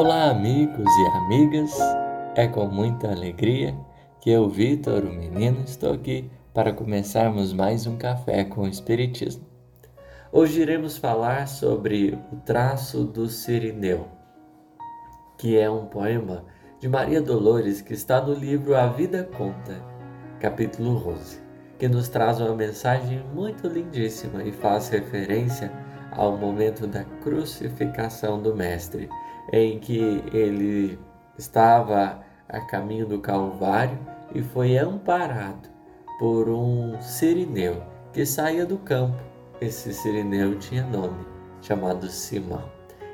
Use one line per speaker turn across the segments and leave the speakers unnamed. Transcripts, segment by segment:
Olá, amigos e amigas. É com muita alegria que eu, Vitor, o menino, estou aqui para começarmos mais um café com o Espiritismo. Hoje iremos falar sobre o traço do Sirineu, que é um poema de Maria Dolores que está no livro A Vida Conta, capítulo 11, que nos traz uma mensagem muito lindíssima e faz referência ao momento da crucificação do Mestre em que ele estava a caminho do Calvário e foi amparado por um sirineu que saía do campo. Esse sirineu tinha nome, chamado Simão.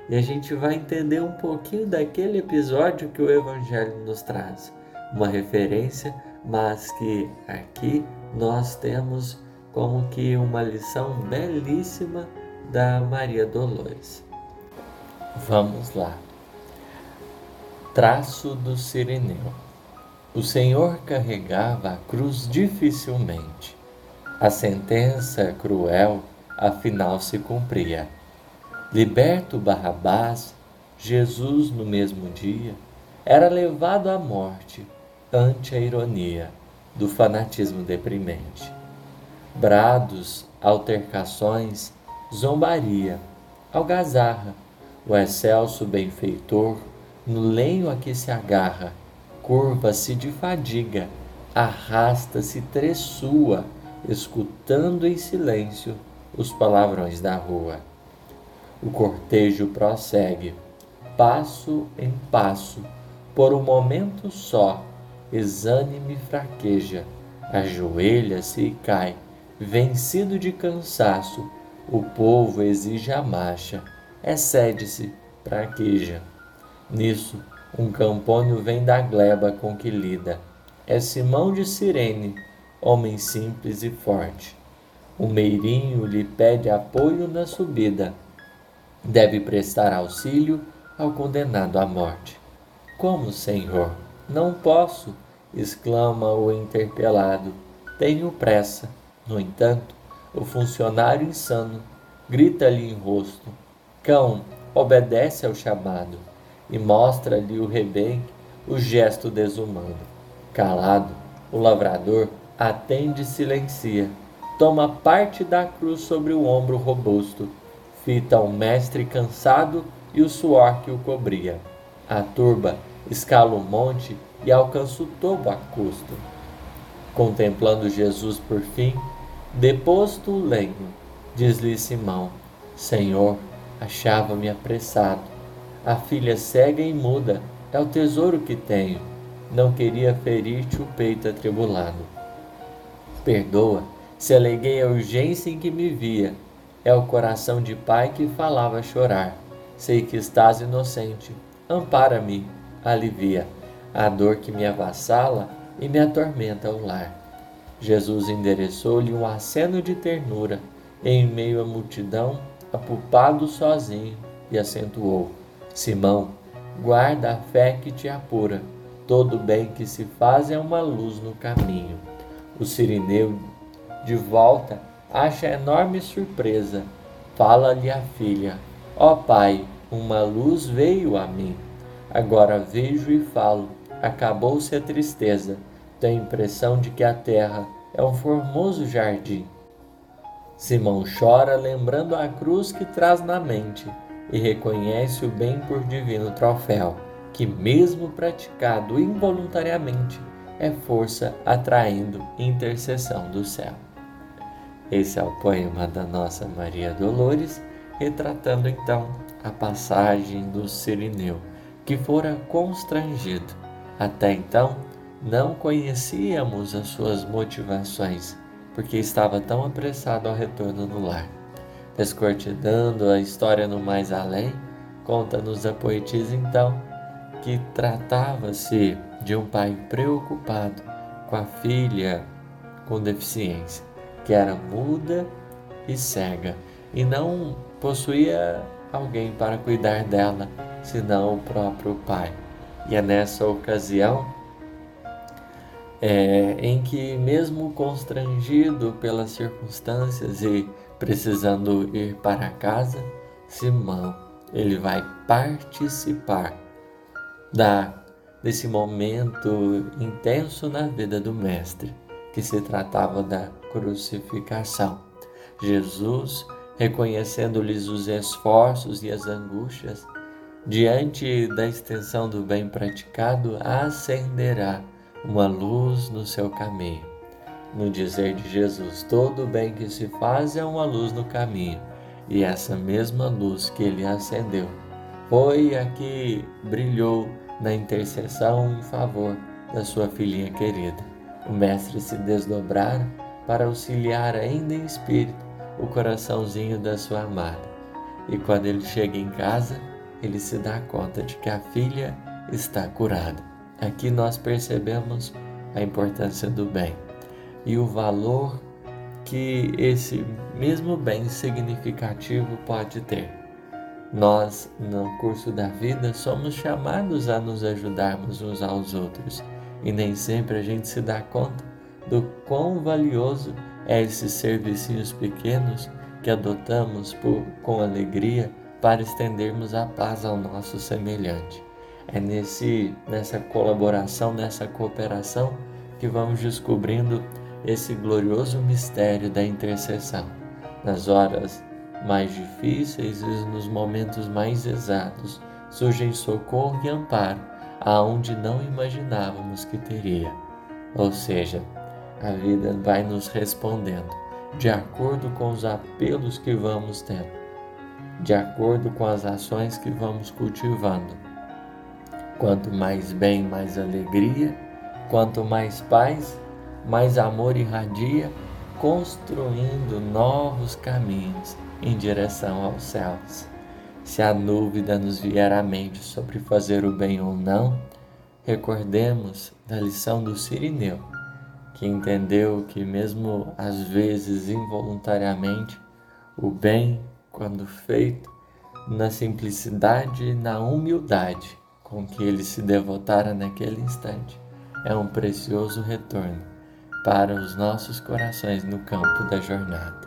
E a gente vai entender um pouquinho daquele episódio que o Evangelho nos traz. Uma referência, mas que aqui nós temos como que uma lição belíssima da Maria Dolores. Vamos lá. Traço do Sirineu. O Senhor carregava a cruz dificilmente. A sentença cruel afinal se cumpria. Liberto Barrabás, Jesus no mesmo dia era levado à morte ante a ironia do fanatismo deprimente. Brados, altercações, zombaria, algazarra, o excelso benfeitor, no lenho a que se agarra, curva-se de fadiga, arrasta-se tressua, escutando em silêncio os palavrões da rua. O cortejo prossegue, passo em passo, por um momento só, exânime fraqueja, ajoelha-se e cai, vencido de cansaço, o povo exige a marcha, excede-se, praqueja. Nisso, um campônio vem da gleba com que lida. É Simão de Cirene, homem simples e forte. O meirinho lhe pede apoio na subida. Deve prestar auxílio ao condenado à morte. Como, senhor? Não posso, exclama o interpelado. Tenho pressa. No entanto, o funcionário insano grita-lhe em rosto: Cão, obedece ao chamado e mostra-lhe o rebenque o gesto desumano. Calado, o lavrador atende e silencia, toma parte da cruz sobre o ombro robusto, fita o mestre cansado e o suor que o cobria. A turba escala o monte e alcança o topo a custo. Contemplando Jesus por fim, deposto o lenho, diz-lhe Simão: Senhor, achava-me apressado. A filha cega e muda é o tesouro que tenho. Não queria ferir-te o peito atribulado. Perdoa se aleguei a urgência em que me via. É o coração de pai que falava chorar. Sei que estás inocente. Ampara-me, alivia a dor que me avassala e me atormenta o lar. Jesus endereçou-lhe um aceno de ternura em meio à multidão, apupado sozinho, e acentuou: Simão, guarda a fé que te apura. Todo bem que se faz é uma luz no caminho. O sirineu, de volta, acha enorme surpresa. Fala-lhe a filha: Ó oh, pai, uma luz veio a mim. Agora vejo e falo. Acabou-se a tristeza a impressão de que a terra é um formoso jardim. Simão chora lembrando a cruz que traz na mente e reconhece o bem por divino troféu, que, mesmo praticado involuntariamente, é força atraindo intercessão do céu. Esse é o poema da nossa Maria Dolores, retratando então a passagem do Sirineu, que fora constrangido. Até então, não conhecíamos as suas motivações, porque estava tão apressado ao retorno no lar. Descortinando a história no mais além, conta-nos a poetisa então que tratava-se de um pai preocupado com a filha com deficiência, que era muda e cega, e não possuía alguém para cuidar dela, senão o próprio pai. E é nessa ocasião é, em que, mesmo constrangido pelas circunstâncias e precisando ir para casa, Simão ele vai participar da desse momento intenso na vida do mestre, que se tratava da crucificação. Jesus, reconhecendo-lhes os esforços e as angústias, diante da extensão do bem praticado, acenderá uma luz no seu caminho. No dizer de Jesus, todo bem que se faz é uma luz no caminho, e essa mesma luz que ele acendeu foi a que brilhou na intercessão em favor da sua filhinha querida. O Mestre se desdobrara para auxiliar ainda em espírito o coraçãozinho da sua amada. E quando ele chega em casa, ele se dá conta de que a filha está curada. Aqui nós percebemos a importância do bem e o valor que esse mesmo bem significativo pode ter. Nós, no curso da vida, somos chamados a nos ajudarmos uns aos outros e nem sempre a gente se dá conta do quão valioso é esses serviços pequenos que adotamos por, com alegria para estendermos a paz ao nosso semelhante. É nesse, nessa colaboração, nessa cooperação que vamos descobrindo esse glorioso mistério da intercessão. Nas horas mais difíceis e nos momentos mais exatos surgem socorro e amparo aonde não imaginávamos que teria. Ou seja, a vida vai nos respondendo de acordo com os apelos que vamos tendo, de acordo com as ações que vamos cultivando. Quanto mais bem, mais alegria, quanto mais paz, mais amor irradia, construindo novos caminhos em direção aos céus. Se a dúvida nos vier à mente sobre fazer o bem ou não, recordemos da lição do Sirineu, que entendeu que, mesmo às vezes involuntariamente, o bem, quando feito, na simplicidade e na humildade com que ele se devotara naquele instante, é um precioso retorno para os nossos corações no campo da jornada.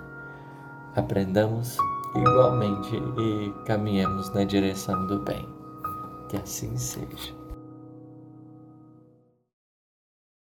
Aprendamos igualmente e caminhemos na direção do bem. Que assim seja.